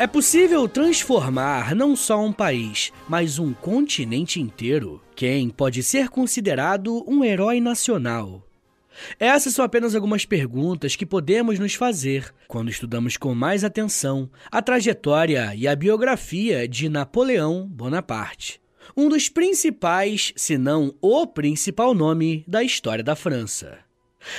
É possível transformar não só um país, mas um continente inteiro. Quem pode ser considerado um herói nacional? Essas são apenas algumas perguntas que podemos nos fazer quando estudamos com mais atenção a trajetória e a biografia de Napoleão Bonaparte, um dos principais, se não o principal nome da história da França.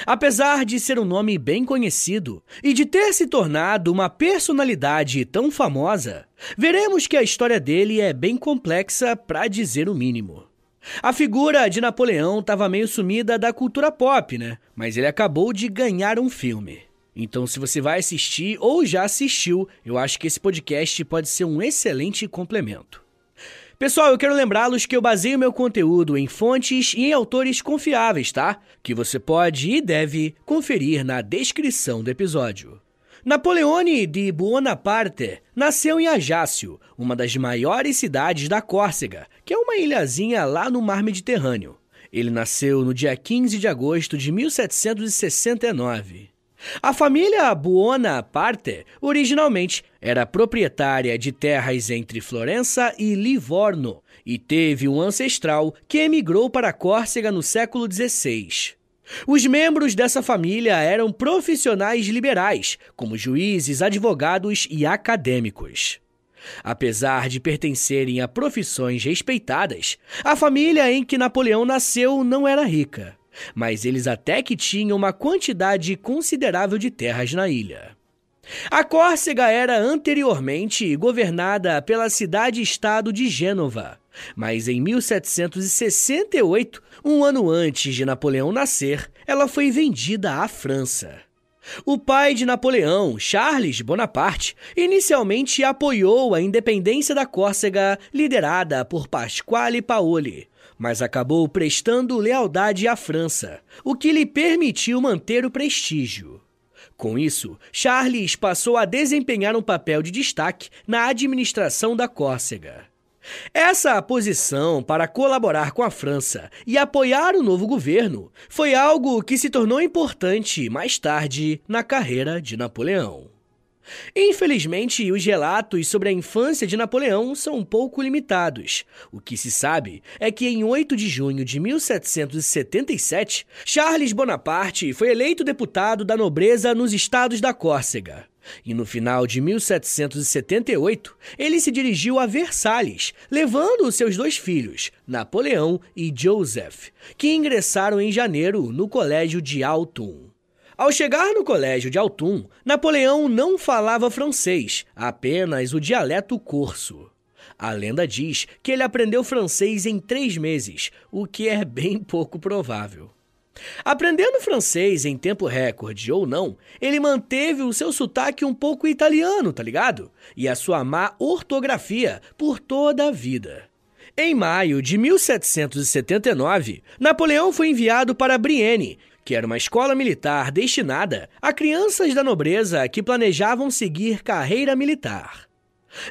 Apesar de ser um nome bem conhecido e de ter se tornado uma personalidade tão famosa, veremos que a história dele é bem complexa para dizer o mínimo. A figura de Napoleão estava meio sumida da cultura pop, né? Mas ele acabou de ganhar um filme. Então, se você vai assistir ou já assistiu, eu acho que esse podcast pode ser um excelente complemento. Pessoal, eu quero lembrá-los que eu baseio meu conteúdo em fontes e em autores confiáveis, tá? Que você pode e deve conferir na descrição do episódio. Napoleone de Buonaparte nasceu em Ajaccio, uma das maiores cidades da Córcega, que é uma ilhazinha lá no mar Mediterrâneo. Ele nasceu no dia 15 de agosto de 1769. A família Buonaparte originalmente era proprietária de terras entre Florença e Livorno e teve um ancestral que emigrou para Córcega no século XVI. Os membros dessa família eram profissionais liberais, como juízes, advogados e acadêmicos. Apesar de pertencerem a profissões respeitadas, a família em que Napoleão nasceu não era rica mas eles até que tinham uma quantidade considerável de terras na ilha. A Córcega era anteriormente governada pela cidade-estado de Gênova, mas em 1768, um ano antes de Napoleão nascer, ela foi vendida à França. O pai de Napoleão, Charles Bonaparte, inicialmente apoiou a independência da Córcega, liderada por Pasquale Paoli, mas acabou prestando lealdade à França, o que lhe permitiu manter o prestígio. Com isso, Charles passou a desempenhar um papel de destaque na administração da Córcega. Essa posição para colaborar com a França e apoiar o novo governo foi algo que se tornou importante mais tarde na carreira de Napoleão. Infelizmente, os relatos sobre a infância de Napoleão são um pouco limitados. O que se sabe é que em 8 de junho de 1777, Charles Bonaparte foi eleito deputado da nobreza nos estados da Córcega. E no final de 1778, ele se dirigiu a Versalhes, levando seus dois filhos, Napoleão e Joseph, que ingressaram em janeiro no colégio de Autun. Ao chegar no colégio de Autun, Napoleão não falava francês, apenas o dialeto corso. A lenda diz que ele aprendeu francês em três meses, o que é bem pouco provável. Aprendendo francês em tempo recorde ou não, ele manteve o seu sotaque um pouco italiano, tá ligado? E a sua má ortografia por toda a vida. Em maio de 1779, Napoleão foi enviado para Brienne, que era uma escola militar destinada a crianças da nobreza que planejavam seguir carreira militar.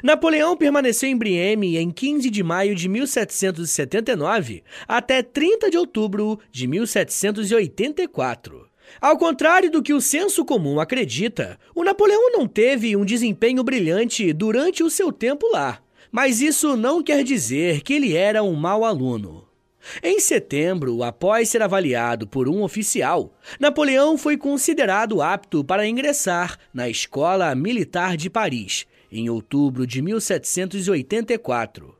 Napoleão permaneceu em Brienne em 15 de maio de 1779 até 30 de outubro de 1784. Ao contrário do que o senso comum acredita, o Napoleão não teve um desempenho brilhante durante o seu tempo lá. Mas isso não quer dizer que ele era um mau aluno. Em setembro, após ser avaliado por um oficial, Napoleão foi considerado apto para ingressar na Escola Militar de Paris, em outubro de 1784.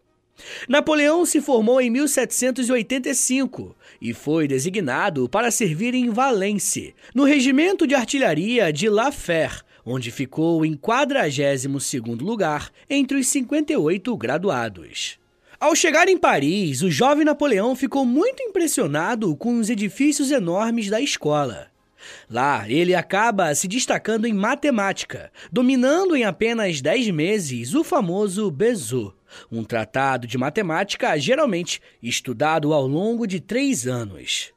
Napoleão se formou em 1785 e foi designado para servir em Valence, no Regimento de Artilharia de La Fère, onde ficou em 42º lugar entre os 58 graduados. Ao chegar em Paris, o jovem Napoleão ficou muito impressionado com os edifícios enormes da escola. Lá, ele acaba se destacando em matemática, dominando em apenas 10 meses o famoso Bezout, um tratado de matemática geralmente estudado ao longo de três anos.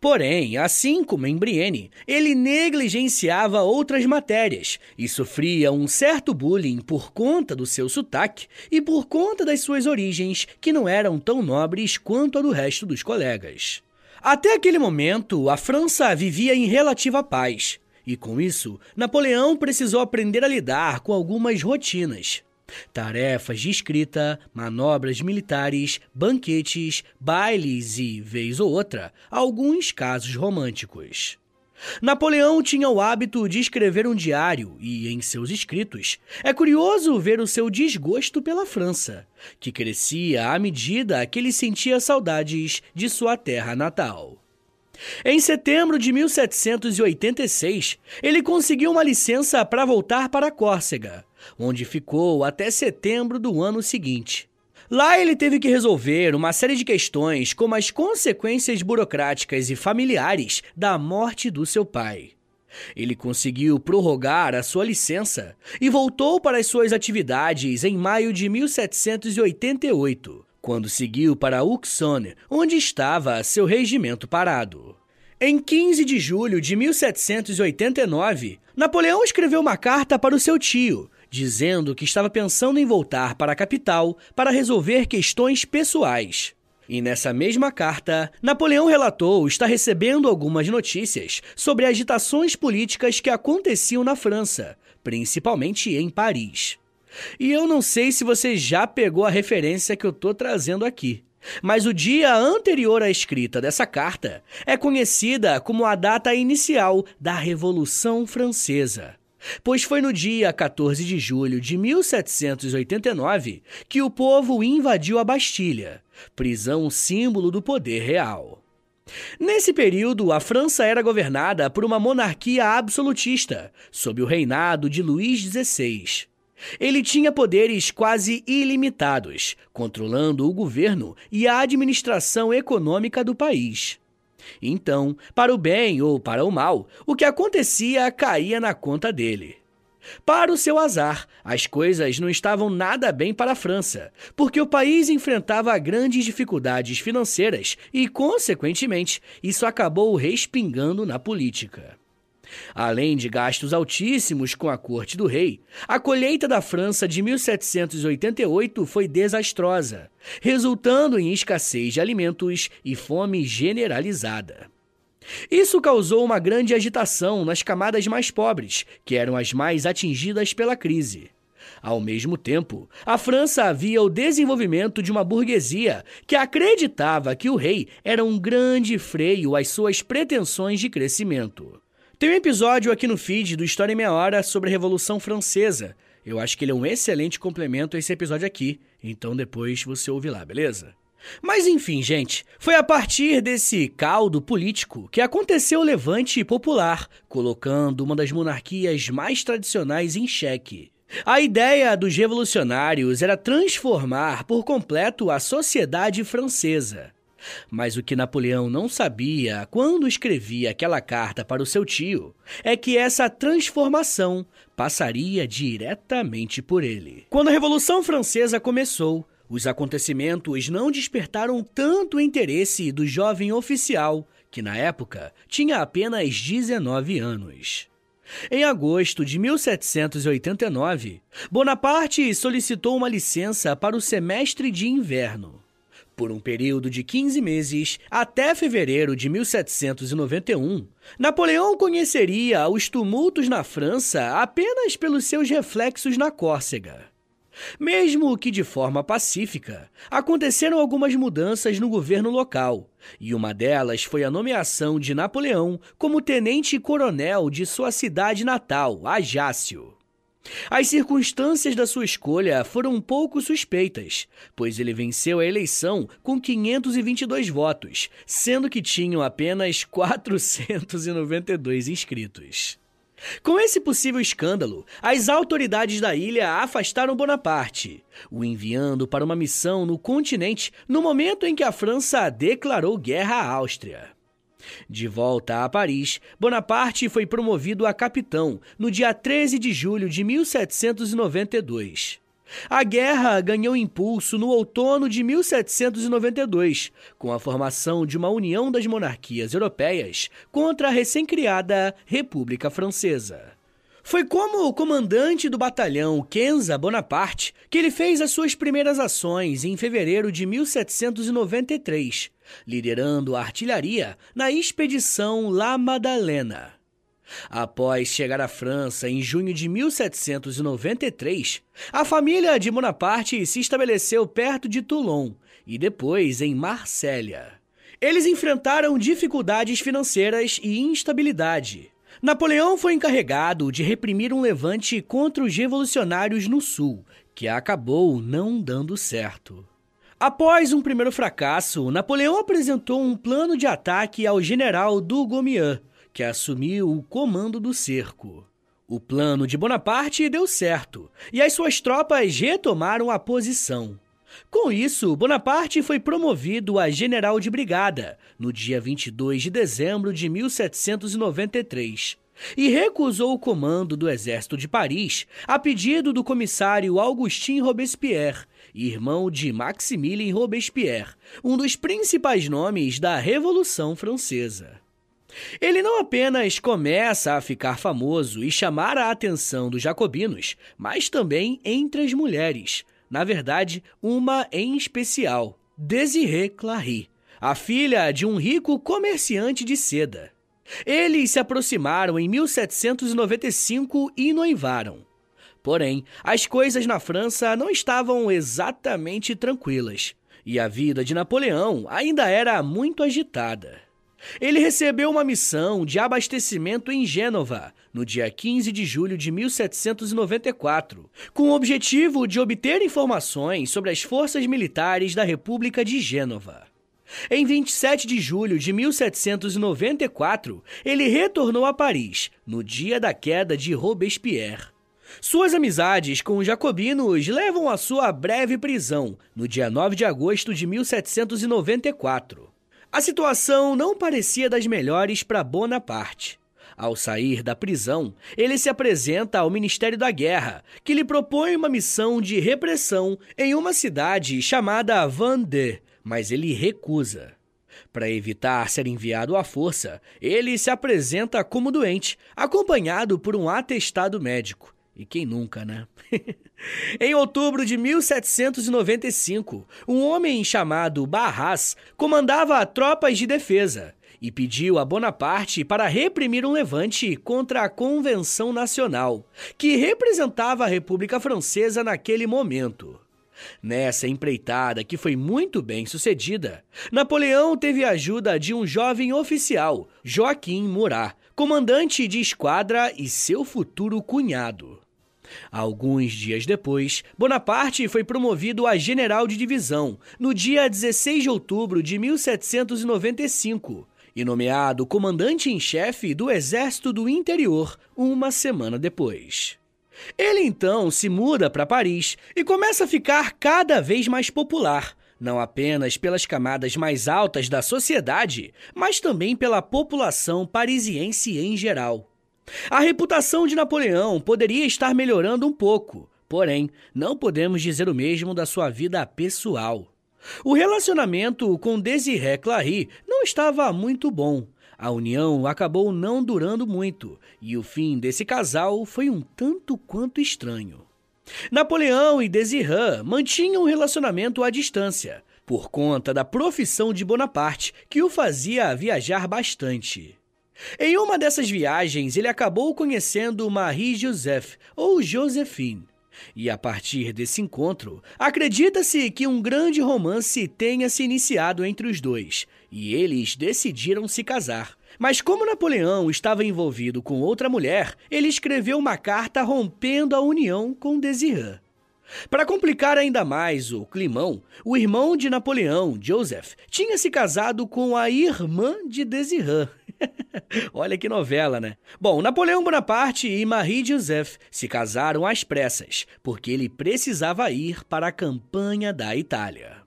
Porém, assim como em Brienne, ele negligenciava outras matérias e sofria um certo bullying por conta do seu sotaque e por conta das suas origens, que não eram tão nobres quanto a do resto dos colegas. Até aquele momento, a França vivia em relativa paz, e com isso, Napoleão precisou aprender a lidar com algumas rotinas. Tarefas de escrita, manobras militares, banquetes, bailes e, vez ou outra, alguns casos românticos. Napoleão tinha o hábito de escrever um diário e, em seus escritos, é curioso ver o seu desgosto pela França, que crescia à medida que ele sentia saudades de sua terra natal. Em setembro de 1786, ele conseguiu uma licença para voltar para Córcega, onde ficou até setembro do ano seguinte. Lá ele teve que resolver uma série de questões, como as consequências burocráticas e familiares da morte do seu pai. Ele conseguiu prorrogar a sua licença e voltou para as suas atividades em maio de 1788, quando seguiu para Uxone, onde estava seu regimento parado. Em 15 de julho de 1789, Napoleão escreveu uma carta para o seu tio, dizendo que estava pensando em voltar para a capital para resolver questões pessoais. E nessa mesma carta, Napoleão relatou estar recebendo algumas notícias sobre agitações políticas que aconteciam na França, principalmente em Paris. E eu não sei se você já pegou a referência que eu estou trazendo aqui. Mas o dia anterior à escrita dessa carta é conhecida como a data inicial da Revolução Francesa pois foi no dia 14 de julho de 1789 que o povo invadiu a Bastilha, prisão símbolo do poder real. Nesse período, a França era governada por uma monarquia absolutista, sob o reinado de Luís XVI. Ele tinha poderes quase ilimitados, controlando o governo e a administração econômica do país. Então, para o bem ou para o mal, o que acontecia caía na conta dele. Para o seu azar, as coisas não estavam nada bem para a França, porque o país enfrentava grandes dificuldades financeiras e, consequentemente, isso acabou respingando na política. Além de gastos altíssimos com a corte do rei, a colheita da França de 1788 foi desastrosa, resultando em escassez de alimentos e fome generalizada. Isso causou uma grande agitação nas camadas mais pobres, que eram as mais atingidas pela crise. Ao mesmo tempo, a França havia o desenvolvimento de uma burguesia que acreditava que o rei era um grande freio às suas pretensões de crescimento. Tem um episódio aqui no feed do História em Meia Hora sobre a Revolução Francesa. Eu acho que ele é um excelente complemento a esse episódio aqui, então depois você ouve lá, beleza? Mas enfim, gente, foi a partir desse caldo político que aconteceu o levante popular, colocando uma das monarquias mais tradicionais em xeque. A ideia dos revolucionários era transformar por completo a sociedade francesa. Mas o que Napoleão não sabia quando escrevia aquela carta para o seu tio é que essa transformação passaria diretamente por ele. Quando a Revolução Francesa começou, os acontecimentos não despertaram tanto interesse do jovem oficial, que na época tinha apenas 19 anos. Em agosto de 1789, Bonaparte solicitou uma licença para o semestre de inverno. Por um período de 15 meses, até fevereiro de 1791, Napoleão conheceria os tumultos na França apenas pelos seus reflexos na Córcega. Mesmo que de forma pacífica, aconteceram algumas mudanças no governo local, e uma delas foi a nomeação de Napoleão como tenente-coronel de sua cidade natal, Ajácio. As circunstâncias da sua escolha foram um pouco suspeitas, pois ele venceu a eleição com 522 votos, sendo que tinham apenas 492 inscritos. Com esse possível escândalo, as autoridades da ilha afastaram Bonaparte, o enviando para uma missão no continente no momento em que a França declarou guerra à Áustria. De volta a Paris, Bonaparte foi promovido a capitão no dia 13 de julho de 1792. A guerra ganhou impulso no outono de 1792, com a formação de uma união das monarquias europeias contra a recém-criada República Francesa. Foi como comandante do batalhão Kenza Bonaparte que ele fez as suas primeiras ações em fevereiro de 1793, liderando a artilharia na expedição La Madalena. Após chegar à França em junho de 1793, a família de Bonaparte se estabeleceu perto de Toulon e depois em Marsella. Eles enfrentaram dificuldades financeiras e instabilidade. Napoleão foi encarregado de reprimir um levante contra os revolucionários no sul, que acabou não dando certo. Após um primeiro fracasso, Napoleão apresentou um plano de ataque ao general Dugommier, que assumiu o comando do cerco. O plano de Bonaparte deu certo e as suas tropas retomaram a posição. Com isso, Bonaparte foi promovido a general de brigada no dia 22 de dezembro de 1793 e recusou o comando do exército de Paris a pedido do comissário Augustin Robespierre, irmão de Maximilien Robespierre, um dos principais nomes da Revolução Francesa. Ele não apenas começa a ficar famoso e chamar a atenção dos jacobinos, mas também entre as mulheres. Na verdade, uma em especial, Desirée Clary, a filha de um rico comerciante de seda. Eles se aproximaram em 1795 e noivaram. Porém, as coisas na França não estavam exatamente tranquilas, e a vida de Napoleão ainda era muito agitada. Ele recebeu uma missão de abastecimento em Gênova, no dia 15 de julho de 1794, com o objetivo de obter informações sobre as forças militares da República de Gênova. Em 27 de julho de 1794, ele retornou a Paris, no dia da queda de Robespierre. Suas amizades com os jacobinos levam a sua breve prisão, no dia 9 de agosto de 1794. A situação não parecia das melhores para Bonaparte. Ao sair da prisão, ele se apresenta ao Ministério da Guerra, que lhe propõe uma missão de repressão em uma cidade chamada Vendée, mas ele recusa. Para evitar ser enviado à força, ele se apresenta como doente, acompanhado por um atestado médico. E quem nunca, né? em outubro de 1795, um homem chamado Barras comandava tropas de defesa e pediu a Bonaparte para reprimir um levante contra a Convenção Nacional, que representava a República Francesa naquele momento. Nessa empreitada, que foi muito bem sucedida, Napoleão teve a ajuda de um jovem oficial, Joaquim Murat, comandante de esquadra e seu futuro cunhado. Alguns dias depois, Bonaparte foi promovido a general de divisão no dia 16 de outubro de 1795 e nomeado comandante em chefe do Exército do Interior uma semana depois. Ele então se muda para Paris e começa a ficar cada vez mais popular, não apenas pelas camadas mais altas da sociedade, mas também pela população parisiense em geral. A reputação de Napoleão poderia estar melhorando um pouco, porém, não podemos dizer o mesmo da sua vida pessoal. O relacionamento com Desiré Clary não estava muito bom. A união acabou não durando muito e o fim desse casal foi um tanto quanto estranho. Napoleão e Desiré mantinham um relacionamento à distância, por conta da profissão de Bonaparte, que o fazia viajar bastante. Em uma dessas viagens, ele acabou conhecendo Marie-Joseph, ou Josephine. E a partir desse encontro, acredita-se que um grande romance tenha se iniciado entre os dois, e eles decidiram se casar. Mas como Napoleão estava envolvido com outra mulher, ele escreveu uma carta rompendo a união com Desiré. Para complicar ainda mais o climão, o irmão de Napoleão, Joseph, tinha se casado com a irmã de Desiré. Olha que novela, né? Bom, Napoleão Bonaparte e Marie Joseph se casaram às pressas, porque ele precisava ir para a campanha da Itália.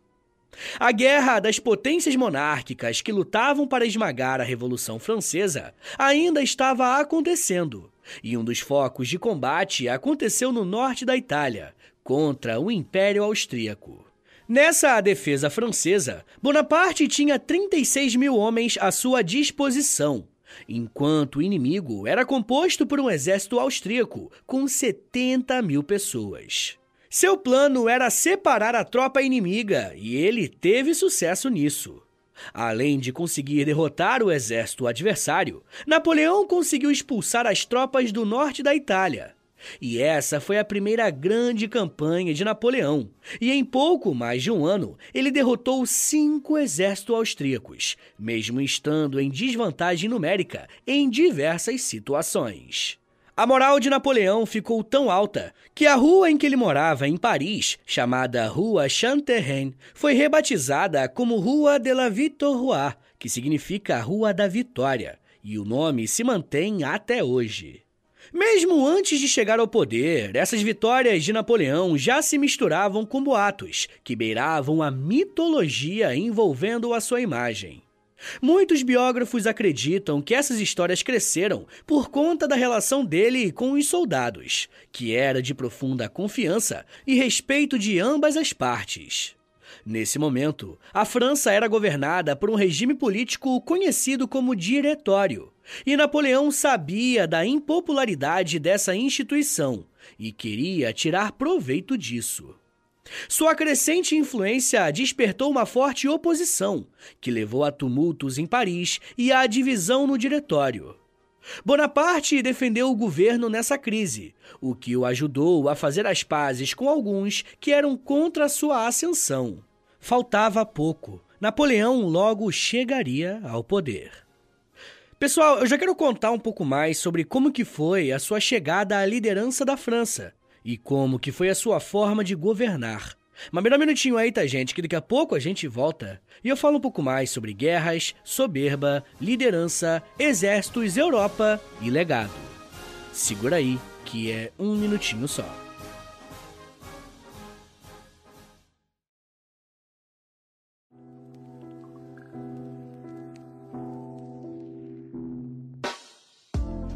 A guerra das potências monárquicas que lutavam para esmagar a Revolução Francesa ainda estava acontecendo, e um dos focos de combate aconteceu no norte da Itália, contra o Império Austríaco. Nessa defesa francesa, Bonaparte tinha 36 mil homens à sua disposição, enquanto o inimigo era composto por um exército austríaco com 70 mil pessoas. Seu plano era separar a tropa inimiga e ele teve sucesso nisso. Além de conseguir derrotar o exército adversário, Napoleão conseguiu expulsar as tropas do norte da Itália e essa foi a primeira grande campanha de Napoleão. E em pouco mais de um ano, ele derrotou cinco exércitos austríacos, mesmo estando em desvantagem numérica em diversas situações. A moral de Napoleão ficou tão alta que a rua em que ele morava, em Paris, chamada Rua Chanterrain, foi rebatizada como Rua de la Victoire, que significa Rua da Vitória, e o nome se mantém até hoje. Mesmo antes de chegar ao poder, essas vitórias de Napoleão já se misturavam com boatos que beiravam a mitologia envolvendo a sua imagem. Muitos biógrafos acreditam que essas histórias cresceram por conta da relação dele com os soldados, que era de profunda confiança e respeito de ambas as partes. Nesse momento, a França era governada por um regime político conhecido como Diretório, e Napoleão sabia da impopularidade dessa instituição e queria tirar proveito disso. Sua crescente influência despertou uma forte oposição, que levou a tumultos em Paris e à divisão no diretório. Bonaparte defendeu o governo nessa crise, o que o ajudou a fazer as pazes com alguns que eram contra sua ascensão. Faltava pouco. Napoleão logo chegaria ao poder. Pessoal, eu já quero contar um pouco mais sobre como que foi a sua chegada à liderança da França e como que foi a sua forma de governar. Mas me dá um minutinho aí, tá, gente, que daqui a pouco a gente volta e eu falo um pouco mais sobre guerras, soberba, liderança, exércitos, Europa e legado. Segura aí, que é um minutinho só.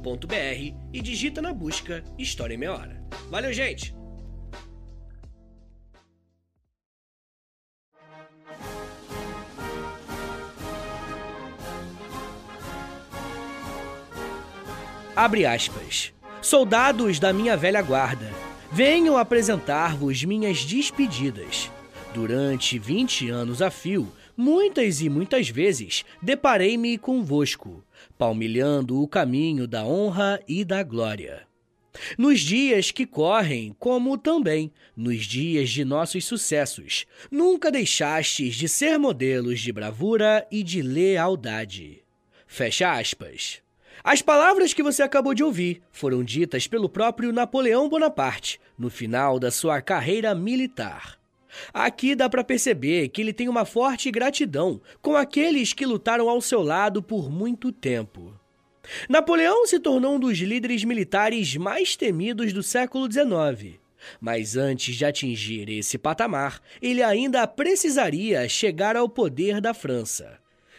www.história.br e digita na busca História em Meia Hora. Valeu, gente! Abre aspas. Soldados da minha velha guarda, venham apresentar-vos minhas despedidas. Durante 20 anos a fio, muitas e muitas vezes deparei-me convosco, palmilhando o caminho da honra e da glória. Nos dias que correm, como também nos dias de nossos sucessos, nunca deixastes de ser modelos de bravura e de lealdade. Fecha aspas. As palavras que você acabou de ouvir foram ditas pelo próprio Napoleão Bonaparte no final da sua carreira militar. Aqui dá para perceber que ele tem uma forte gratidão com aqueles que lutaram ao seu lado por muito tempo. Napoleão se tornou um dos líderes militares mais temidos do século XIX. Mas antes de atingir esse patamar, ele ainda precisaria chegar ao poder da França.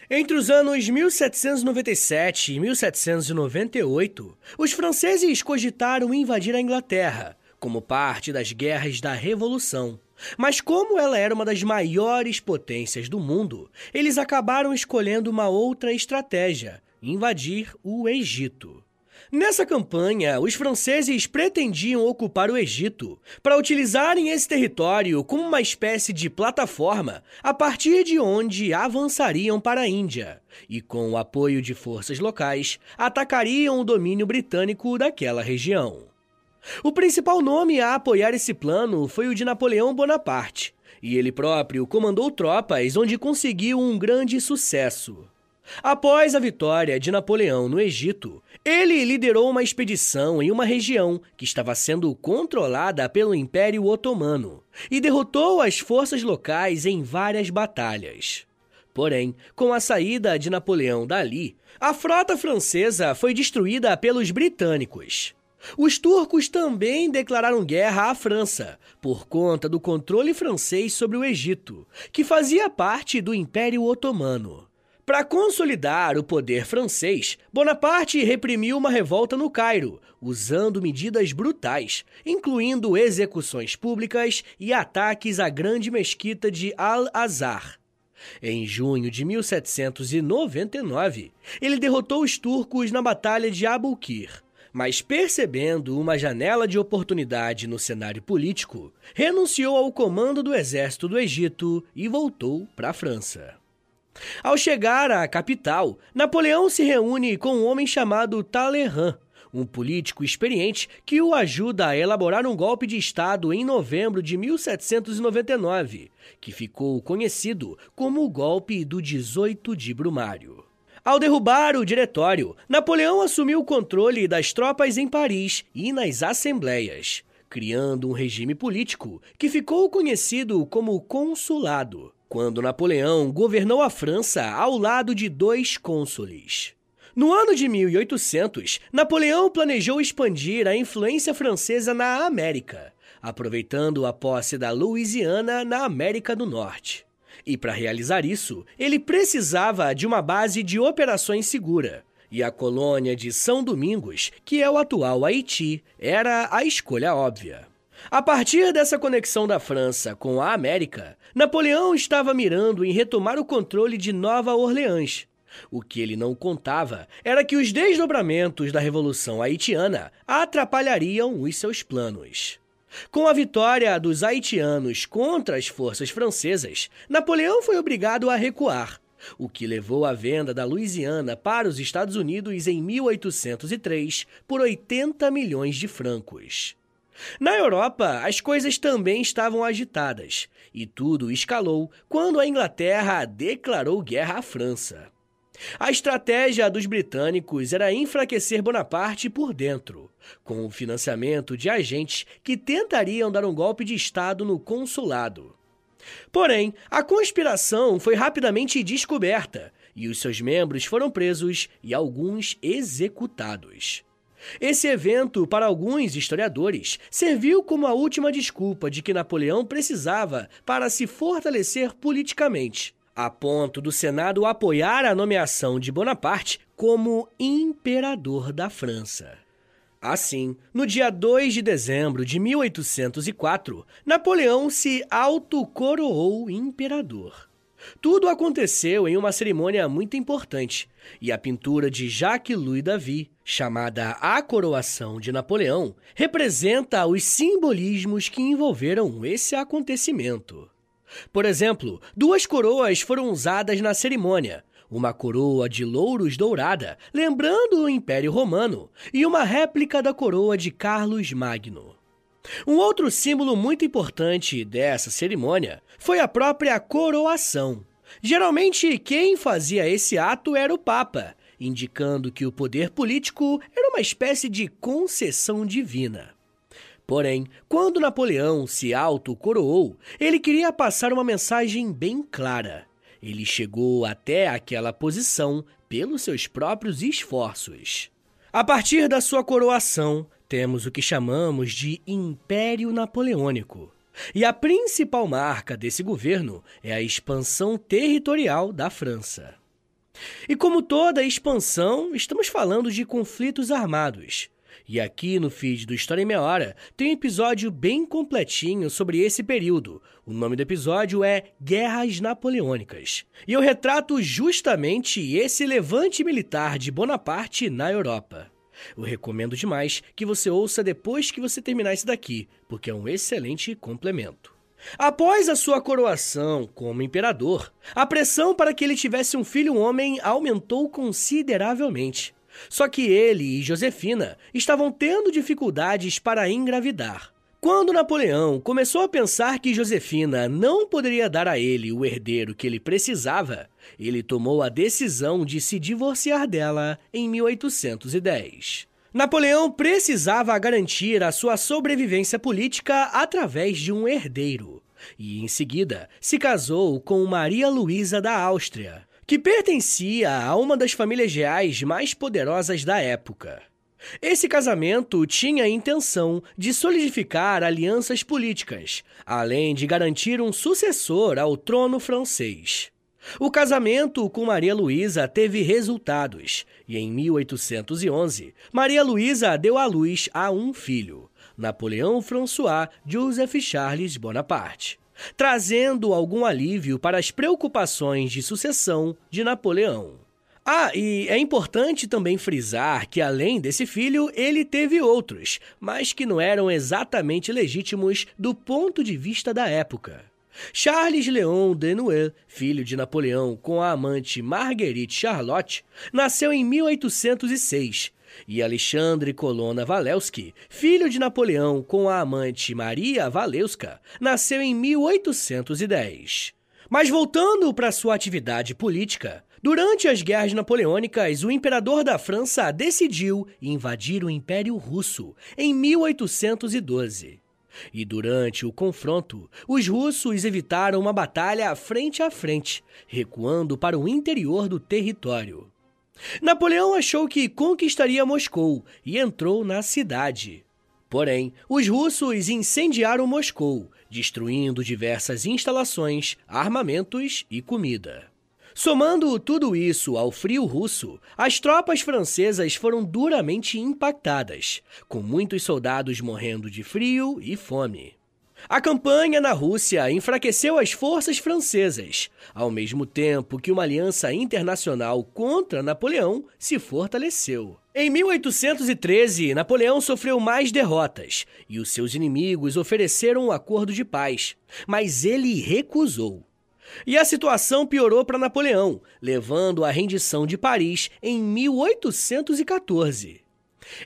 Entre os anos 1797 e 1798, os franceses cogitaram invadir a Inglaterra, como parte das guerras da Revolução. Mas, como ela era uma das maiores potências do mundo, eles acabaram escolhendo uma outra estratégia: invadir o Egito. Nessa campanha, os franceses pretendiam ocupar o Egito para utilizarem esse território como uma espécie de plataforma a partir de onde avançariam para a Índia e, com o apoio de forças locais, atacariam o domínio britânico daquela região. O principal nome a apoiar esse plano foi o de Napoleão Bonaparte, e ele próprio comandou tropas onde conseguiu um grande sucesso. Após a vitória de Napoleão no Egito, ele liderou uma expedição em uma região que estava sendo controlada pelo Império Otomano e derrotou as forças locais em várias batalhas. Porém, com a saída de Napoleão dali, a frota francesa foi destruída pelos britânicos. Os turcos também declararam guerra à França, por conta do controle francês sobre o Egito, que fazia parte do Império Otomano. Para consolidar o poder francês, Bonaparte reprimiu uma revolta no Cairo, usando medidas brutais, incluindo execuções públicas e ataques à grande mesquita de Al-Azhar. Em junho de 1799, ele derrotou os turcos na Batalha de Abu Qir, mas percebendo uma janela de oportunidade no cenário político, renunciou ao comando do exército do Egito e voltou para a França. Ao chegar à capital, Napoleão se reúne com um homem chamado Talleyrand, um político experiente que o ajuda a elaborar um golpe de Estado em novembro de 1799, que ficou conhecido como o golpe do 18 de Brumário. Ao derrubar o diretório, Napoleão assumiu o controle das tropas em Paris e nas assembleias, criando um regime político que ficou conhecido como consulado quando Napoleão governou a França ao lado de dois cônsules. No ano de 1800, Napoleão planejou expandir a influência francesa na América, aproveitando a posse da Louisiana na América do Norte. E para realizar isso, ele precisava de uma base de operações segura. E a colônia de São Domingos, que é o atual Haiti, era a escolha óbvia. A partir dessa conexão da França com a América, Napoleão estava mirando em retomar o controle de Nova Orleans. O que ele não contava era que os desdobramentos da Revolução Haitiana atrapalhariam os seus planos. Com a vitória dos haitianos contra as forças francesas, Napoleão foi obrigado a recuar, o que levou a venda da Louisiana para os Estados Unidos em 1803 por 80 milhões de francos. Na Europa, as coisas também estavam agitadas, e tudo escalou quando a Inglaterra declarou guerra à França. A estratégia dos britânicos era enfraquecer Bonaparte por dentro, com o financiamento de agentes que tentariam dar um golpe de Estado no consulado. Porém, a conspiração foi rapidamente descoberta e os seus membros foram presos e alguns executados. Esse evento, para alguns historiadores, serviu como a última desculpa de que Napoleão precisava para se fortalecer politicamente, a ponto do Senado apoiar a nomeação de Bonaparte como imperador da França. Assim, no dia 2 de dezembro de 1804, Napoleão se autocoroou imperador. Tudo aconteceu em uma cerimônia muito importante, e a pintura de Jacques Louis David, chamada A Coroação de Napoleão, representa os simbolismos que envolveram esse acontecimento. Por exemplo, duas coroas foram usadas na cerimônia, uma coroa de louros dourada, lembrando o Império Romano, e uma réplica da coroa de Carlos Magno. Um outro símbolo muito importante dessa cerimônia foi a própria coroação. Geralmente, quem fazia esse ato era o Papa, indicando que o poder político era uma espécie de concessão divina. Porém, quando Napoleão se auto-coroou, ele queria passar uma mensagem bem clara. Ele chegou até aquela posição pelos seus próprios esforços. A partir da sua coroação, temos o que chamamos de Império Napoleônico. E a principal marca desse governo é a expansão territorial da França. E como toda expansão, estamos falando de conflitos armados. E aqui no feed do História em Meia Hora tem um episódio bem completinho sobre esse período. O nome do episódio é Guerras Napoleônicas. E eu retrato justamente esse levante militar de Bonaparte na Europa. Eu recomendo demais que você ouça depois que você terminar esse daqui, porque é um excelente complemento. Após a sua coroação como imperador, a pressão para que ele tivesse um filho homem aumentou consideravelmente. Só que ele e Josefina estavam tendo dificuldades para engravidar. Quando Napoleão começou a pensar que Josefina não poderia dar a ele o herdeiro que ele precisava, ele tomou a decisão de se divorciar dela em 1810. Napoleão precisava garantir a sua sobrevivência política através de um herdeiro. E, em seguida, se casou com Maria Luísa da Áustria, que pertencia a uma das famílias reais mais poderosas da época. Esse casamento tinha a intenção de solidificar alianças políticas, além de garantir um sucessor ao trono francês. O casamento com Maria Luísa teve resultados, e em 1811, Maria Luísa deu à luz a um filho, Napoleão François Joseph Charles Bonaparte trazendo algum alívio para as preocupações de sucessão de Napoleão. Ah, e é importante também frisar que, além desse filho, ele teve outros, mas que não eram exatamente legítimos do ponto de vista da época. Charles Léon de Nouel, filho de Napoleão com a amante Marguerite Charlotte, nasceu em 1806 e Alexandre Colonna Walewski, filho de Napoleão com a amante Maria Walewska, nasceu em 1810. Mas voltando para sua atividade política, durante as guerras napoleônicas, o imperador da França decidiu invadir o Império Russo em 1812. E durante o confronto, os russos evitaram uma batalha frente a frente, recuando para o interior do território. Napoleão achou que conquistaria Moscou e entrou na cidade. Porém, os russos incendiaram Moscou, destruindo diversas instalações, armamentos e comida. Somando tudo isso ao frio russo, as tropas francesas foram duramente impactadas, com muitos soldados morrendo de frio e fome. A campanha na Rússia enfraqueceu as forças francesas, ao mesmo tempo que uma aliança internacional contra Napoleão se fortaleceu. Em 1813, Napoleão sofreu mais derrotas e os seus inimigos ofereceram um acordo de paz, mas ele recusou. E a situação piorou para Napoleão, levando à rendição de Paris em 1814.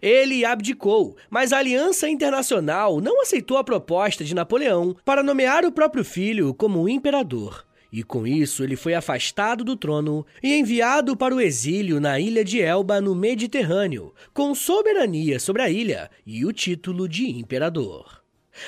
Ele abdicou, mas a Aliança Internacional não aceitou a proposta de Napoleão para nomear o próprio filho como imperador. E com isso ele foi afastado do trono e enviado para o exílio na ilha de Elba, no Mediterrâneo, com soberania sobre a ilha e o título de imperador.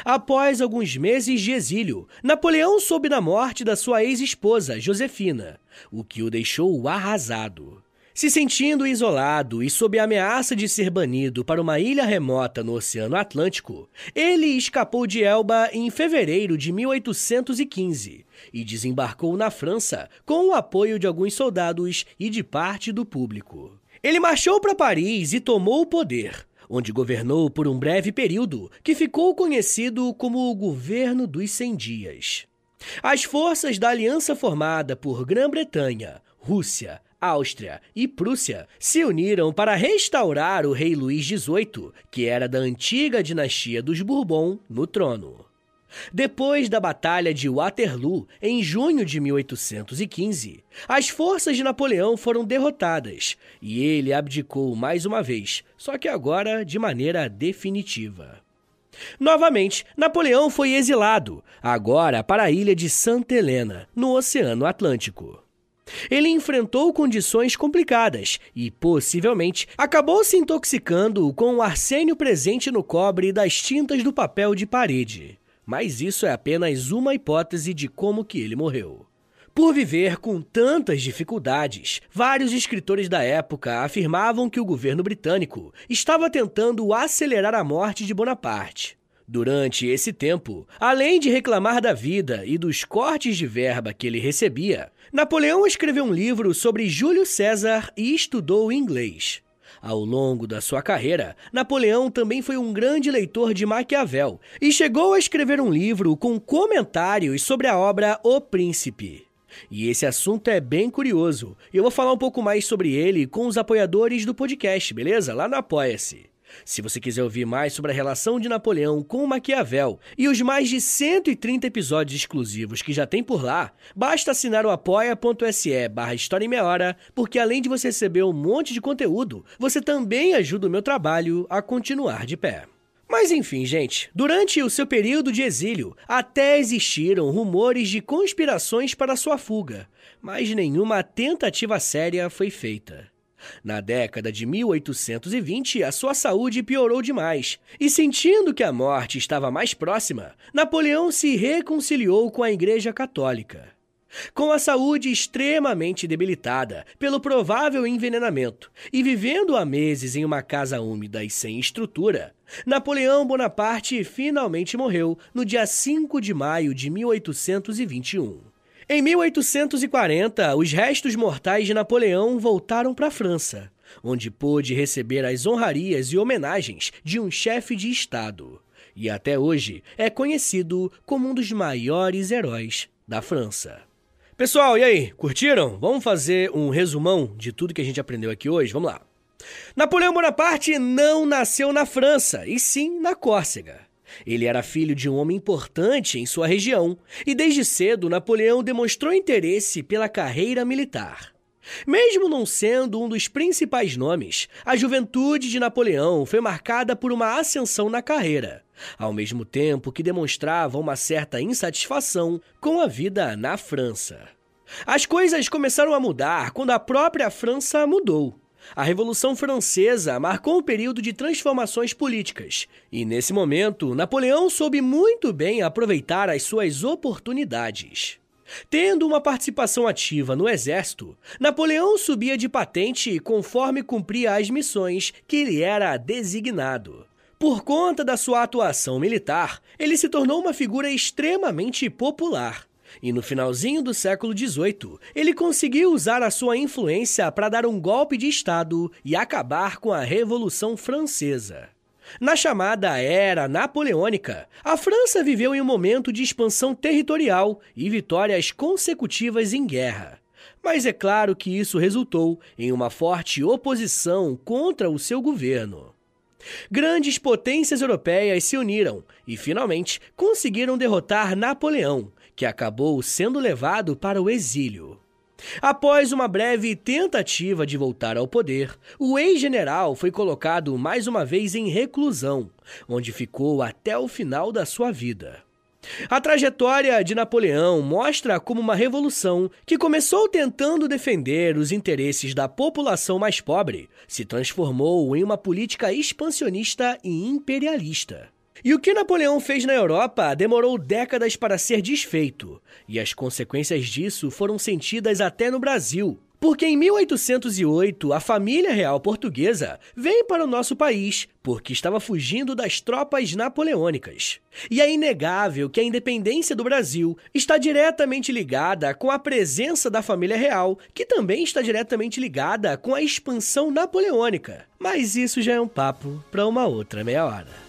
Após alguns meses de exílio, Napoleão soube da morte da sua ex-esposa, Josefina, o que o deixou arrasado. Se sentindo isolado e sob a ameaça de ser banido para uma ilha remota no Oceano Atlântico, ele escapou de Elba em fevereiro de 1815 e desembarcou na França com o apoio de alguns soldados e de parte do público. Ele marchou para Paris e tomou o poder, onde governou por um breve período que ficou conhecido como o Governo dos Cem Dias. As forças da aliança formada por Grã-Bretanha, Rússia, Áustria e Prússia se uniram para restaurar o rei Luís XVIII, que era da antiga dinastia dos Bourbon, no trono. Depois da Batalha de Waterloo, em junho de 1815, as forças de Napoleão foram derrotadas e ele abdicou mais uma vez, só que agora de maneira definitiva. Novamente, Napoleão foi exilado, agora para a ilha de Santa Helena, no Oceano Atlântico. Ele enfrentou condições complicadas e, possivelmente, acabou se intoxicando com o arsênio presente no cobre das tintas do papel de parede. Mas isso é apenas uma hipótese de como que ele morreu. Por viver com tantas dificuldades, vários escritores da época afirmavam que o governo britânico estava tentando acelerar a morte de Bonaparte. Durante esse tempo, além de reclamar da vida e dos cortes de verba que ele recebia, Napoleão escreveu um livro sobre Júlio César e estudou inglês. Ao longo da sua carreira, Napoleão também foi um grande leitor de Maquiavel e chegou a escrever um livro com comentários sobre a obra O Príncipe. E esse assunto é bem curioso. Eu vou falar um pouco mais sobre ele com os apoiadores do podcast, beleza? Lá no Apoia-se. Se você quiser ouvir mais sobre a relação de Napoleão com Maquiavel e os mais de 130 episódios exclusivos que já tem por lá, basta assinar o apoia.se barra História em Meia Hora, porque além de você receber um monte de conteúdo, você também ajuda o meu trabalho a continuar de pé. Mas enfim, gente, durante o seu período de exílio, até existiram rumores de conspirações para sua fuga, mas nenhuma tentativa séria foi feita. Na década de 1820, a sua saúde piorou demais, e sentindo que a morte estava mais próxima, Napoleão se reconciliou com a Igreja Católica. Com a saúde extremamente debilitada pelo provável envenenamento e vivendo há meses em uma casa úmida e sem estrutura, Napoleão Bonaparte finalmente morreu no dia 5 de maio de 1821. Em 1840, os restos mortais de Napoleão voltaram para a França, onde pôde receber as honrarias e homenagens de um chefe de Estado. E até hoje é conhecido como um dos maiores heróis da França. Pessoal, e aí? Curtiram? Vamos fazer um resumão de tudo que a gente aprendeu aqui hoje? Vamos lá. Napoleão Bonaparte não nasceu na França, e sim na Córcega. Ele era filho de um homem importante em sua região, e desde cedo Napoleão demonstrou interesse pela carreira militar. Mesmo não sendo um dos principais nomes, a juventude de Napoleão foi marcada por uma ascensão na carreira, ao mesmo tempo que demonstrava uma certa insatisfação com a vida na França. As coisas começaram a mudar quando a própria França mudou. A Revolução Francesa marcou um período de transformações políticas, e nesse momento, Napoleão soube muito bem aproveitar as suas oportunidades. Tendo uma participação ativa no exército, Napoleão subia de patente conforme cumpria as missões que lhe era designado. Por conta da sua atuação militar, ele se tornou uma figura extremamente popular e no finalzinho do século XVIII, ele conseguiu usar a sua influência para dar um golpe de Estado e acabar com a Revolução Francesa. Na chamada Era Napoleônica, a França viveu em um momento de expansão territorial e vitórias consecutivas em guerra. Mas é claro que isso resultou em uma forte oposição contra o seu governo. Grandes potências europeias se uniram e finalmente conseguiram derrotar Napoleão, que acabou sendo levado para o exílio. Após uma breve tentativa de voltar ao poder, o ex-general foi colocado mais uma vez em reclusão, onde ficou até o final da sua vida. A trajetória de Napoleão mostra como uma revolução que começou tentando defender os interesses da população mais pobre se transformou em uma política expansionista e imperialista. E o que Napoleão fez na Europa demorou décadas para ser desfeito, e as consequências disso foram sentidas até no Brasil. Porque em 1808 a família real portuguesa vem para o nosso país porque estava fugindo das tropas napoleônicas. E é inegável que a independência do Brasil está diretamente ligada com a presença da família real, que também está diretamente ligada com a expansão napoleônica. Mas isso já é um papo para uma outra meia hora.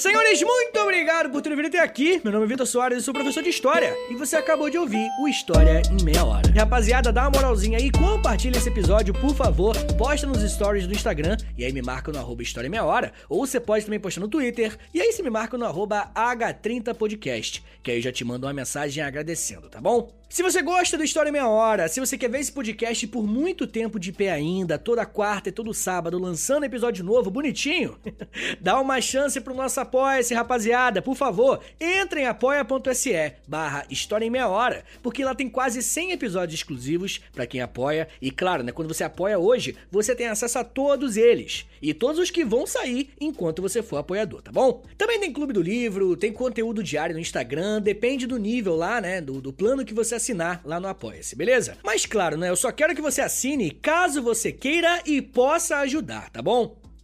Senhores, muito obrigado por terem vindo até aqui. Meu nome é Vitor Soares e sou professor de História. E você acabou de ouvir o História em Meia Hora. Rapaziada, dá uma moralzinha aí, compartilha esse episódio, por favor. Posta nos stories do Instagram e aí me marca no arroba História em Meia Hora. Ou você pode também postar no Twitter e aí você me marca no arroba H30podcast, que aí eu já te mando uma mensagem agradecendo, tá bom? Se você gosta do História em Meia Hora, se você quer ver esse podcast por muito tempo de pé ainda, toda quarta e todo sábado, lançando episódio novo, bonitinho, dá uma chance pro nosso apoia-se, rapaziada. Por favor, entre em apoia.se barra História em Meia Hora, porque lá tem quase 100 episódios exclusivos para quem apoia. E claro, né, quando você apoia hoje, você tem acesso a todos eles. E todos os que vão sair enquanto você for apoiador, tá bom? Também tem Clube do Livro, tem conteúdo diário no Instagram, depende do nível lá, né, do, do plano que você assinar lá no Apoia-se, beleza? Mas claro, né, eu só quero que você assine caso você queira e possa ajudar, tá bom?